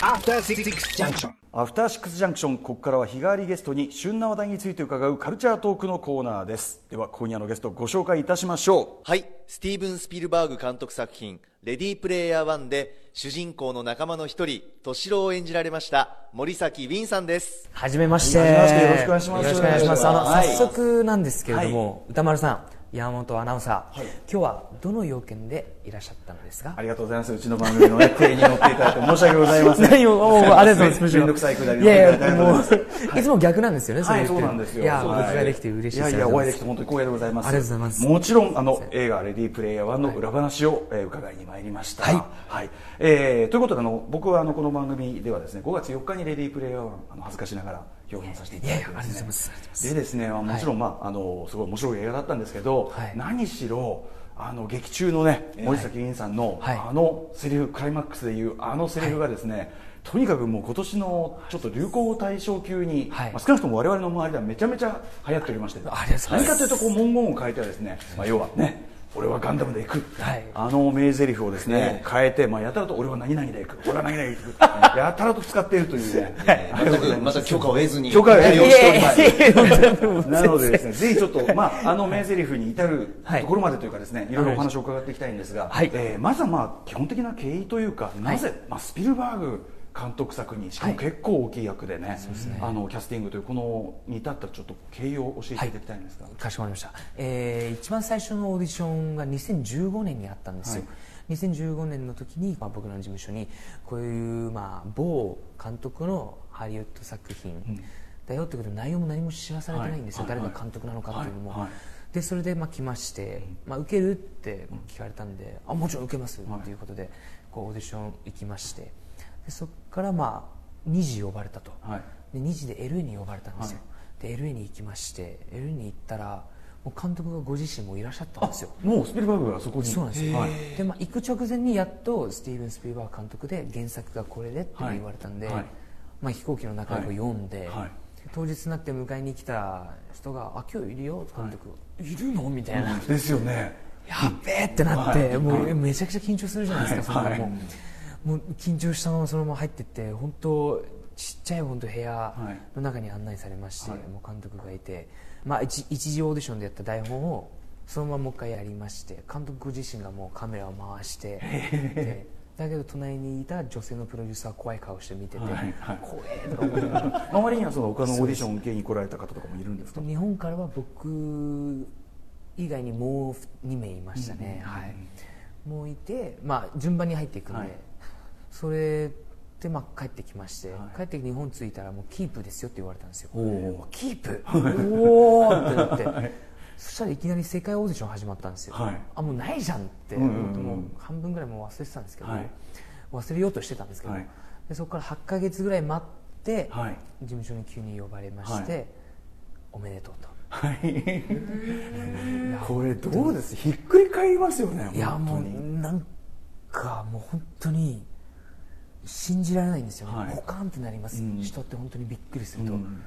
After Six Junction. アフターシックスジャンクションここからは日替わりゲストに旬な話題について伺うカルチャートークのコーナーですでは今夜のゲストご紹介いたしましょはい、スティーブン・スピルバーグ監督作品、レディープレイヤー1で、主人公の仲間の一人、敏郎を演じられました、森崎ウィンさんです。はじめまして。よろしくお願いしますよろしくお願いします。あの、はい早速なんですけれども、歌丸さん、山本アナウンサー、今日はどの要件でいらっしゃったのですか？うありがとうございます。うちの番組のね 手に乗っていただいて申し訳ございません。何を、ありがとうございます。めんどくさいくだりいやいや、もう、い。つも逆なんですよね、それはい、言ってるそうなんですよ。いや、僕はいができて嬉しいいやいや、お会いできて本当に光栄でございます。ありがとうございます。もちろん、あの、映画、レディープレイヤー1の裏話を、えー伺いに参りました。はい。はい。えーということで、あの、僕は、あの、この番組ではですね、5月4日にレディープレイヤー1、あの、恥ずかしながら表現させていただいてです。ねでですね、まあもちろん、まあ、あの、すごい面白い映画だったんですけど、はい。何しろ、あの劇中のね森崎ウィンさんの、はい。あのセリフクライマックスでいうあのセリフがですね、とにかくもう今年のちょっと流行語大賞級に、はい。まあ、少なくとも我々の周りではめちゃめちゃ流行っておりまして何かというとこう文言を変えてはですね、まあ、要はね俺はガンダムで行く、はい。あの名台詞をですね変えて、まあ、やたらと俺は何々で行く。俺は何々で行く。やたらと使っているというね。ありがとうございます。また許可を得ずに。許可を得ずに。おりなのでですね、ぜひちょっと、まあ、あの名台詞に至るはい。ところまでというかですね、い。ろいろお話を伺っていきたいんですが、はい。えーまずはまあ、基本的な経緯というか、なぜ、まあ、スピルバーグ監督作に、しかもはい。結構大きい役でね、あの、キャスティングという、この、に至ったちょっと経緯を教えていただきたいんですが。かしこまりました、えー一番最初のオーディションが2015年にあったんですよ、2015年の時に、まあ、僕の事務所にこういう、まあ、某監督のハリウッド作品だよってことで内容も何も知らされてないんですよ、はい。はい誰が監督なのかっていうのも、はい。はい。でそれでまあ来まして、まあ、受けるって聞かれたんで、あもちろん受けますはい。っていうことで、こうオーディション行きましてでそこからまあ2時呼ばれたと、はい。で2時で LA に呼ばれたんですよ、で LA に行きまして LA に行ったらもう監督がご自身もいらっしゃったんですよ。もうスピルバーグがそこに？そうなんですよ、はい。で、まあ、行く直前にやっとスティーブン・スピルバーグ監督で原作がこれでって言われたんで、はい。はいまあ、飛行機の中で読んで、はい。当日になって迎えに来た人が「あ今日いるよ」監督、い、るの？みたいな、ですよね。やっべえってなって、はい。もうはい。めちゃくちゃ緊張するじゃないですか、はい。そんなもうもう緊張したままそのまま入ってって本当ちっちゃい本当部屋の中に案内されまして、はい。もう監督がいて、まあ、一一次オーディションでやった台本をそのままもう一回やりまして監督ご自身がもうカメラを回してでだけど隣にいた女性のプロデューサーは怖い顔して見てて、はいはい。怖えとか思いながら周りにはその他のオーディション受けに来られた方とかもいるんですか？日本からは僕以外にもう2名いましたね、はい、もういて、まあ、順番に入っていくんで、はいそれで、まあ、帰ってきまして、はい。帰って日本着いたらもうキープですよって言われたんですよ。キープ？おおってなって、そしたらいきなり世界オーディション始まったんですよ、はい。あもうないじゃんってもう半分ぐらいもう忘れてたんですけど、はい。忘れようとしてたんですけど、はい。でそこから8ヶ月ぐらい待って、はい。事務所に急に呼ばれまして、はい。おめでとうと。はい。これどうです？ひっくり返りますよね。いやもうなんかもう本当に信じられないんですよね、はい。ポカンってなります、うん。人って本当にびっくりすると、うん。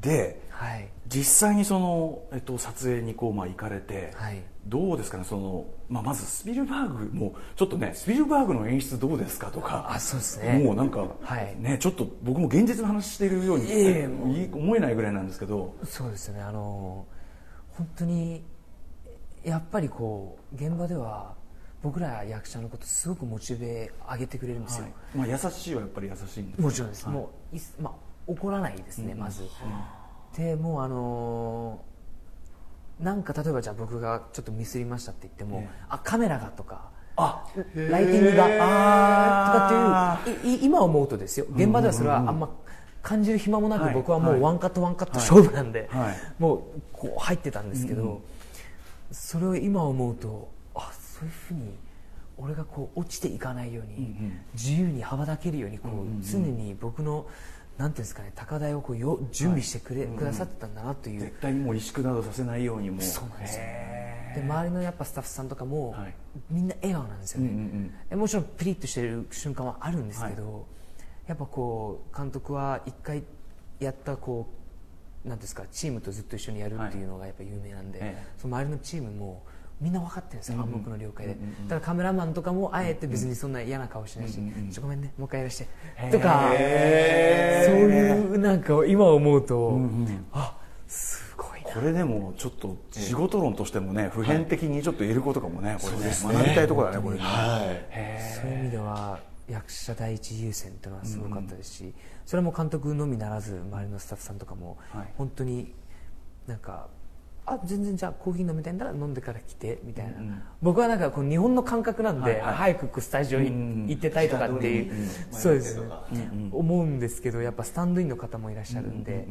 ではい。実際にその、えっと、撮影にこう、まあ、行かれて、はい。どうですかね？その、まあ、まずスピルバーグもちょっとねスピルバーグの演出どうですかとかあそうですね。もうなんか、はい。ね、ちょっと僕も現実の話しているように、いえいえもういい思えないぐらいなんですけど。そうですよね。あの本当にやっぱりこう現場では僕ら役者のことすごくモチベ上げてくれるんですよ、はい。まあ、優しいはやっぱり優しいんですもちろんです、はい。もういっまあ、怒らないですね、まず、でもうあのーなんか例えばじゃあ僕がちょっとミスりましたって言っても、ええ。あカメラがとかあライティングがあとかっていういい今思うとですよ。現場ではそれはあんま感じる暇もなく、はい。僕はもはい。うワンカットワンカット勝負なんで、はい。もうこう入ってたんですけど、それを今思うとあそういうふうに俺がこう落ちていかないように、ん自由に羽ばたけるようにこう、常に僕のなんていうんですかね高台をこうよ準備してくれ、くださってたんだなという、絶対にもう萎縮などさせないようにも。そうなんですよへで周りのやっぱスタッフさんとかも、はい。みんな笑顔なんですよね、うんうんもちろんピリッとしてる瞬間はあるんですけど、やっぱこう監督は一回やったこうなんていうんですかチームとずっと一緒にやるっていうのがやっぱ有名なんで、ええ。その周りのチームもみんな分かってるんですよ、暗黙の了解で、だからカメラマンとかもあえて別にそんな嫌な顔しないし、ちょごめんねもう一回やらしてとかそういうなんか今思うと、あすごいな。これでもちょっと仕事論としてもね普遍的にちょっと言えることかもねこれね。学びたいところだねこれね。そういう意味では役者第一優先っていうのはすごかったですし、それも監督のみならず周りのスタッフさんとかもはい。本当になんかあ全然じゃあコーヒー飲みたいんだら飲んでから来てみたいな、僕はなんかこう日本の感覚なんで、はいはい。早くスタジオに行ってたいとかっていう、そうです。ね、思うんですけどやっぱスタンドインの方もいらっしゃるんで、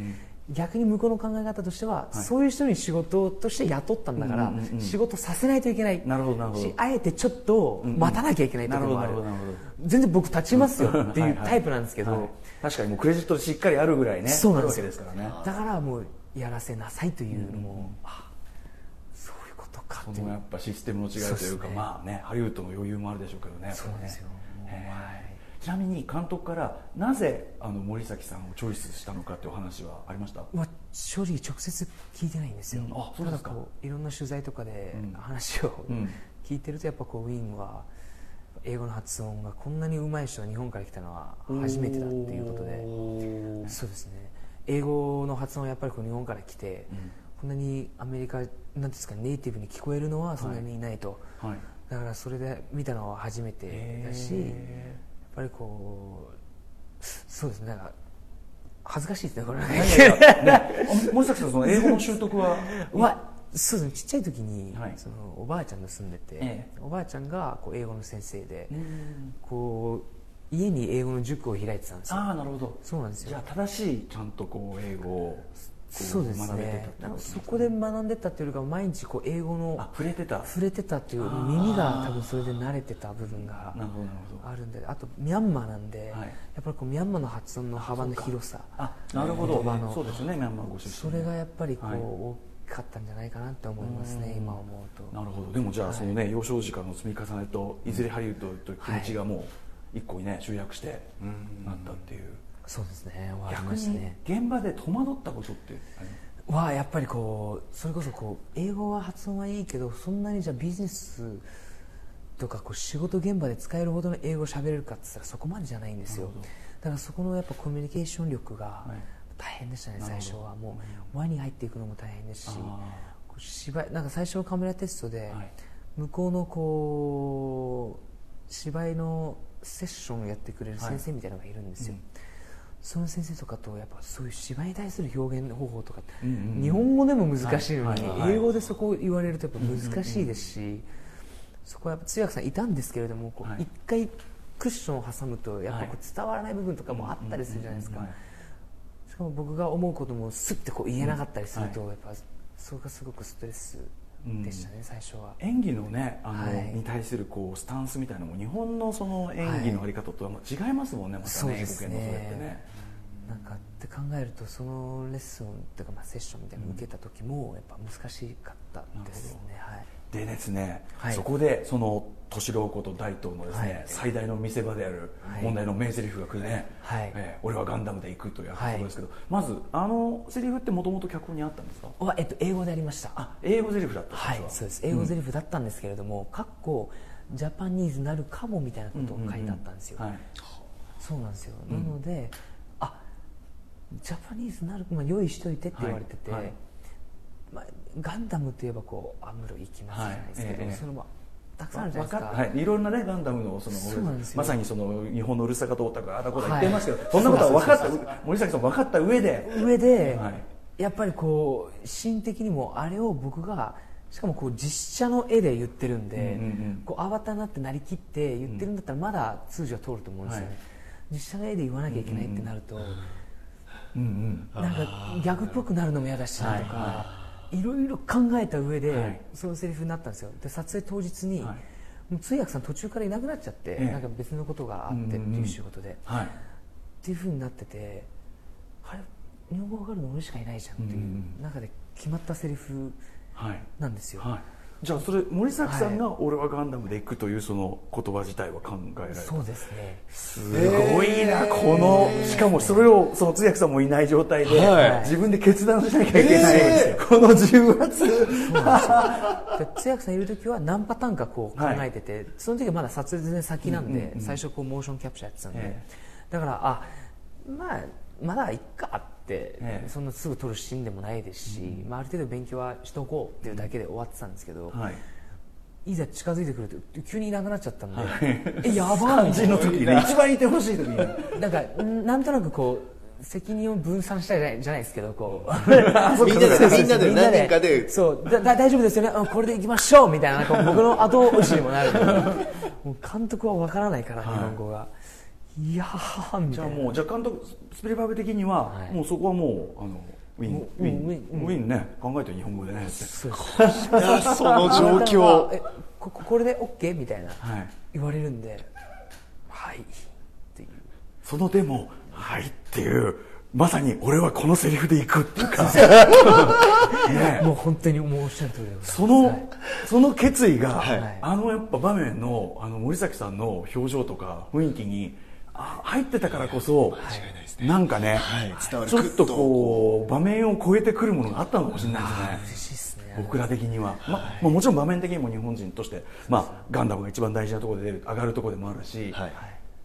逆に向こうの考え方としては、そういう人に仕事として雇ったんだから、仕事させないといけない。なるほどなるほど。しあえてちょっと待たなきゃいけないところもある,、全然僕立ちますよっていうはいはい。タイプなんですけど、はい。確かにもうクレジットしっかりあるぐらいねそうなんですよ。ね。だからもうやらせなさいというのも、あそういうことかっていう。やっぱシステムの違いというかね。まあねハリウッドの余裕もあるでしょうけどねそうですよ。ねもうへーちなみに監督からなぜあの森崎さんをチョイスしたのかっていうお話はありました？まあ、正直直接聞いてないんですよ、うん。あそうですか。いろんな取材とかでうん。話をうん。聞いてるとやっぱこうウィンは英語の発音がこんなに上手い人が日本から来たのは初めてだっていうことで。そうですね英語の発音はやっぱりこう日本から来て、こんなにアメリカなんですかネイティブに聞こえるのはそんなにいないと、はい。だからそれで見たのは初めてだし、へやっぱりこうそうですね。なんか恥ずかしいですねこれ森崎さんその英語の習得は？はそうですね。ちっちゃい時に、はい。そのおばあちゃんが住んでて、え。おばあちゃんがこう英語の先生で、うん。こう家に英語の塾を開いてたんですよ。ああなるほど。そうなんですよ。じゃあ正しいちゃんとこう英語をこそうです学べてたね。そこで学んでたっていうよりか毎日こう英語のあ触れてた。触れてたっていう耳が多分それで慣れてた部分がなるほどなるほど。あるんであとミャンマーなんで、はい。やっぱりこうミャンマーの発音の幅の広さ。あなるほど。そうですよねミャンマーご出身それがやっぱりこう、はい。大きかったんじゃないかなって思いますね今思うと。なるほど。でもじゃあそのね幼少時からの積み重ねといずれハリウッドという気持ちがもう一個にね集約してなったっていう。そうですね。終わり逆にましたね。現場で戸惑ったことってはやっぱりこうそれこそこう英語は発音はいいけどそんなにじゃあビジネスとかこう仕事現場で使えるほどの英語を喋れるかって言ったらそこまでじゃないんですよ。だからそこのやっぱコミュニケーション力がはい。大変でしたね、なるほど。最初は。もう輪に入っていくのも大変ですしあこう芝居なんか最初のカメラテストで、はい。向こうのこう芝居のセッションをやってくれる先生みたいなのがいるんですよ、うん。その先生とかとやっぱそういう芝居に対する表現方法とかって、うんうんうん。日本語でも難しいのに、はいはいはい。英語でそこを言われるとやっぱ難しいですし、そこはやっぱ通訳さんいたんですけれどもこはい。う一回クッションを挟むとやっぱこう伝わらない部分とかもあったりするじゃないですか、うんうんうんしかも僕が思うこともスッてこう言えなかったりすると、やっぱそれがすごくストレスでしたね、最初は。演技のねあの、はい。に対するこうスタンスみたいなのも日本のその演技のあり方とはまあ違いますもんね、またね英語圏のそれってね。ねなんかって考えるとそのレッスンっていうかまあセッションみたいなのを受けた時もやっぱ難しかったですね、はいでですね、はい。そこでその敏郎こと大東のですね、はい。最大の見せ場であるはい。問題の名台詞が来るね、はい。えー俺はガンダムで行くというとこはいろですけど、まずあのセリフってもともと脚本にあったんですか？はえっと、英語でありました。あ英語セリフだったんはい。ですそうです。英語ゼリフだったんですけれども、かっこジャパニーズなるかもみたいなことを書いてあったんですよ、はい。そうなんですよ、なのであジャパニーズなる、まあ、用意しといてって言われてて、はい。はいまあ、ガンダムといえばこうアムロ行きますじゃないですけど、はいええ。そのまあたくさんあるじゃわないですか。はい、いろんなねガンダムのそのまさにその日本のうるさかとオタクあだこだ言はいってますけど、そんなことは分かった森崎さん分かった上で。上で、はい。やっぱりこう心的にもあれを僕がしかもこう実写の絵で言ってるんで、うんうんうん。こうアバターになってなりきって言ってるんだったらまだ通じは通ると思うんですよね、はい。実写の絵で言わなきゃいけないってなると、うんうんなんかギャグっぽくなるのも嫌だしなとか、、はいろいろ考えた上で、はい。そのセリフになったんですよ。で撮影当日に、通訳さん途中からいなくなっちゃって、ええ。なんか別のことがあってっていう仕事で、はい。っていうふうになっててあれ日本語わかるの俺しかいないじゃんっていう中で決まったセリフはい。なんですよ、はいじゃあそれ森崎さんが「俺はガンダムで行く」というその言葉自体は考えられる、そうですね。すごいなこのしかもそれをその通訳さんもいない状態で、はい。自分で決断しなきゃいけない、この重圧。で通訳さんいる時は何パターンかこう考えてて、その時はまだ撮影全然先なんで、最初こうモーションキャプチャーやってたんで、え。だからあまあまだいっかって、ええ。そんなすぐ撮るシーンでもないですし、まあ、ある程度勉強はしとこうっていうだけで終わってたんですけど、はい。いざ近づいてくると急にいなくなっちゃったんで、えやばい肝心の時にね。一番いてほしい時に。なんかんなんとなくこう責任を分散したいじゃないですけどこう。みんなでみんなでみんな何人かで。そう。だだ大丈夫ですよね。あこれでいきましょうみたいな僕の後押しにもなる。ので監督は分からないから、日本語が。いやーみたいな。じゃあもうじゃあ監督スピルバーグ的には、はい。もうそこはもうあのウィンウィンウィンウィンね考えて日本語でねって。そうですいやその状況。はえこここれで OK? みたいなはい。言われるんではいっていう。そのでも「はい」っていうまさに俺はこのセリフでいくっていうか。ね。もう本当にもうおっしゃる通りその、はい。その決意が、はい。あのやっぱ場面のあの森崎さんの表情とか雰囲気にあ入ってたからこそ、なんかね、ちょっとこう場面を超えてくるものがあったのかもしれないですね。僕ら的には、ままあ、もちろん場面的にも日本人として、まあ、ガンダムが一番大事なところで出る上がるところでもあるし、はい。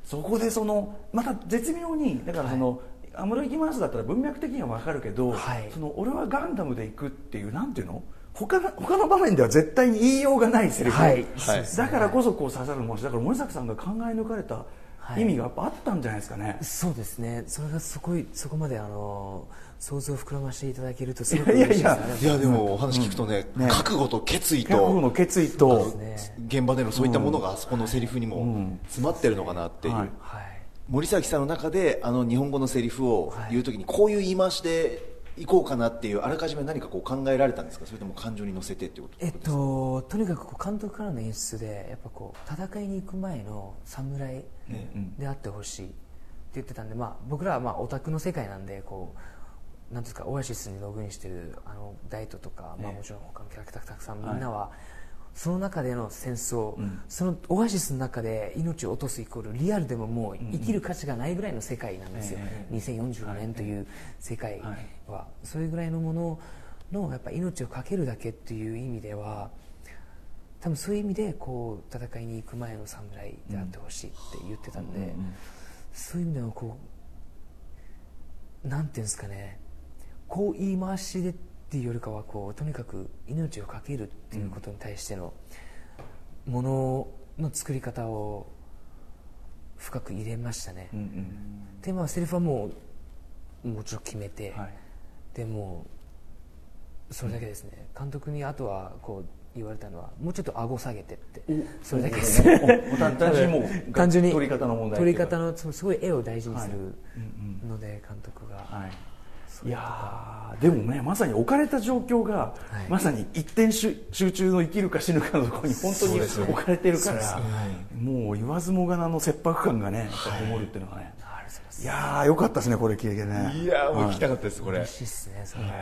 そこでそのまた絶妙にだからその、アムロ行きますだったら文脈的には分かるけど、はい。その俺はガンダムで行くっていうなんていうの？他の他の場面では絶対に言いようがないセリフ、はい。だからこそこう刺さるもんしだから森崎さんが考え抜かれた意味がやっぱあったんじゃないですかね、そうですね。それがそこいそこまであの想像を膨らませていただけるとすごくいやいや。嬉しいですね。いやでもお話聞くとね,、ね。覚悟と決意覚悟のと決意と、ね。現場でのそういったものがあそこのセリフにも詰まってるのかなっていう、はい。はい。森崎さんの中であの日本語のセリフを言うときにこういう言い回しでいこうかなっていうあらかじめ何かこう考えられたんですか？それとも感情に乗せてってこと？えっととにかくこう監督からの演出でやっぱこう戦いに行く前の侍であってほしいって言ってたんで、まあ、僕らはまあオタクの世界なんでこうなんですかオアシスにログインしてるあのダイトとか、まあ、もちろん他のキャラクターたくさんみんなは、その中での戦争、そのオアシスの中で命を落とすイコールリアルでももう生きる価値がないぐらいの世界なんですよ、2045年という世界は、それぐらいのもののやっぱ命を懸けるだけっていう意味では多分そういう意味でこう戦いに行く前の侍であってほしいって言ってたんで、そういう意味ではこうなんていうんですかね。こう言い回しでっていうよりかはこうとにかく命を懸けるっていうことに対してのものの作り方を深く入れましたね、うんうん。テーマはセリフはもうもちろん決めて、はい。でもそれだけですね、監督にあとはこう言われたのはもうちょっと顎下げてってそれだけです。お単単純に単純に撮り方の問題撮り方のすごい絵を大事にすはい。るので監督が、はいいやーでもねまさに置かれた状況が、はい。まさに一点集集中の生きるか死ぬかのところに本当に置かれてるから、もう言わずもがなの切迫感がねこもるっていうのがね、い。やーよかったですねこれ聞いてね。いやもう聞きたかったですこれ。嬉しいですね。それはい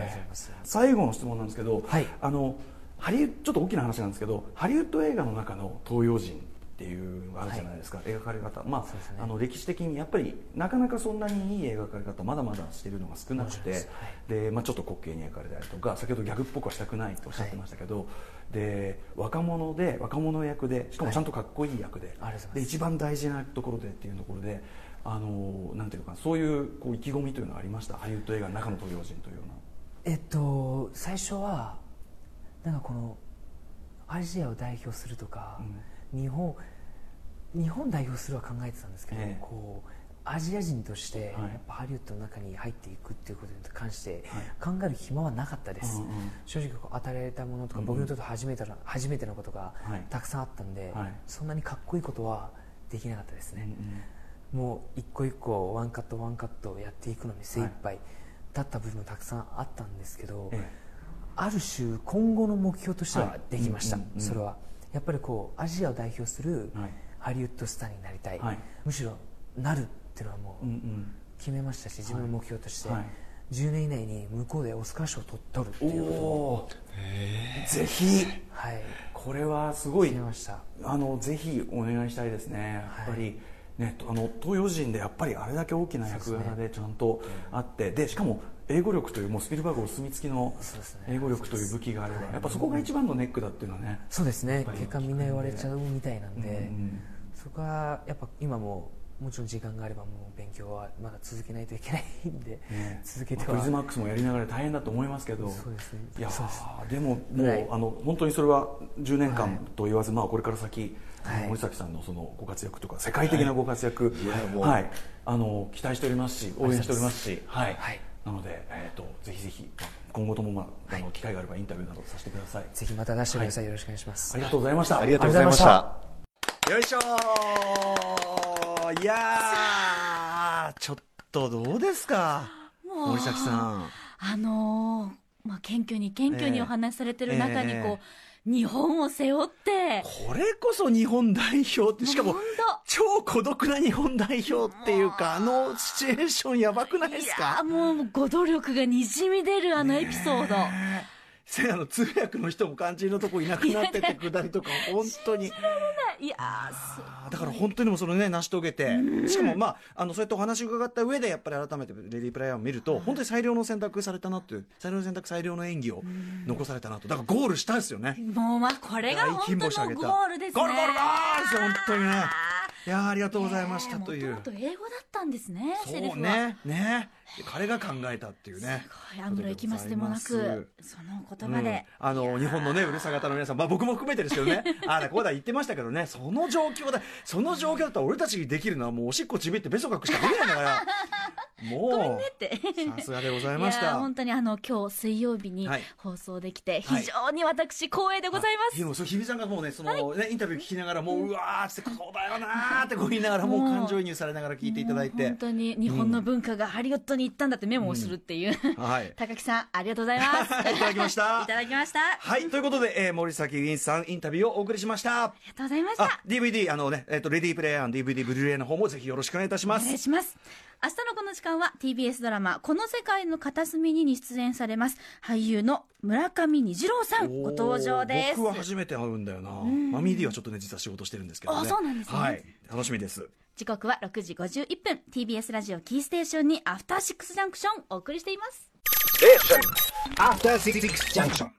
最後の質問なんですけど、はい。あのハリウちょっと大きな話なんですけどハリウッド映画の中の東洋人っていうのがあるじゃないですか、描かれ方、まあね。あの歴史的にやっぱりなかなかそんなにいい描かれ方まだまだしてるのが少なくてでまあ、ちょっと滑稽に描かれたりとか先ほどギャグっぽくはしたくないとおっしゃってましたけど、で若者で若者役でしかもちゃんとかっこいい役で,、で一番大事なところでっていうところであのなんていうのかなそういうこう意気込みというのはありました？ハリウッド映画の中の東洋人というような。えっと最初はなんかこのアジアを代表するとか、日本日本代表するは考えてたんですけど、ええ。こうアジア人としてはい。やっぱハリウッドの中に入っていくっていうことに関して考える暇はなかったです、うんうん正直こう与えられたものとか、僕にとって初めての初めてのことがはい。たくさんあったんで、はい。そんなにかっこいいことはできなかったですね、もう一個一個ワンカットワンカットやっていくのに精一杯だった部分たくさんあったんですけど、ええ。ある種今後の目標としてはできました、はいうんうんうん。それはやっぱりこうアジアを代表するはい。ハリウッドスターになりたい、はい。むしろなるっていうのはもうんううん。決めましたし、自分の目標として、はい。10年以内に向こうでオスカー賞を取取るっていうことぜひ。はい、これはすごい。決めました。あのぜひお願いしたいですね。やっぱり、ね、あの東洋人でやっぱりあれだけ大きな役柄でちゃんとあって。でしかも英語力というもうスピルバーグお墨付きの英語力という武器があればやっぱそこが一番のネックだっていうのはねそうですね。結果みんな言われちゃうみたいなんで、そこはやっぱ今ももちろん時間があればもう勉強はまだ続けないといけないんで、ね。続けては、クリズマックスもやりながら大変だと思いますけどそうですね。いやそうでももう、はい。あの本当にそれは10年間はい。と言わず、まあ、これから先、はい。森崎さんのそのご活躍とか世界的なご活躍、い。やもうはい、あの期待しておりますし応援しておりますし、はい。はいなので、えー、とぜひぜひまあ今後とも、まあ、あの機会があればインタビューなどさせてください。ぜひまた出してください、よろしくお願いします。ありがとうございました。ありがとうございました。よいしょー。いやーちょっとどうですか？森崎さん。あのーまあ、謙虚に謙虚にお話しされてる中にこう、え日本を背負って、これこそ日本代表ってしかも本超孤独な日本代表っていうかあのシチュエーションやばくないですいやもうご努力がにじみ出るあのエピソード、せやの通訳の人も肝心のとこいなくなっててくだりとか本当にいやだから本当にもうそのね成し遂げて。しかもまああのそうやってお話を伺った上でやっぱり改めてレディープレイヤーを見ると本当に最良の選択されたなっていう最良の選択最良の演技を残されたなと。だからゴールしたんですよね。もうまあこれが本当のゴールですね。ゴールゴールゴールですよ本当にねいやーありがとうございましたという。もと英語だったんですねそうねね。彼が考えたっていうね。すごいアムロ行きますでもなくその言葉で、うん。あの日本のねうるさ型の皆さん、まあ、僕も含めてですけどね。ああだこうだ言ってましたけどね。その状況だその状況だったら俺たちにできるのはもうおしっこちびってべそかくしかできないんだからもう。って。さすがでございましいやーた本当にあの今日水曜日にはい。放送できてはい。非常に私光栄でございます、でもそう日比さんがもうねその、ねインタビュー聞きながらもううわーってそうだよなーってこう言いながらもう感情移入されながら聞いていただいて。本当に日本の文化がハリウッドに行ったんだってメモをするっていう、はい。高木さんありがとうございます。いただきました。いただきました。あはいということで、えー森崎ウィンさんインタビューをお送りしました。りがとうございました。あ DVD あのね、えっとレディープレイヤー DVD ブルーレイの方もぜひよろしくお願いいたしまお願いすします明日のこの時間は TBS ドラマ「この世界の片隅に」に出演されます俳優の村上虹郎さんご登場です。僕は初めて会うんだよな。マミー D はちょっとね実は仕事してるんですけどね。あそうなんですね。はい。楽しみです。時刻は6時51分。TBS ラジオキーステーションにアフターシックスジャンクションお送りしています。After Six Junction.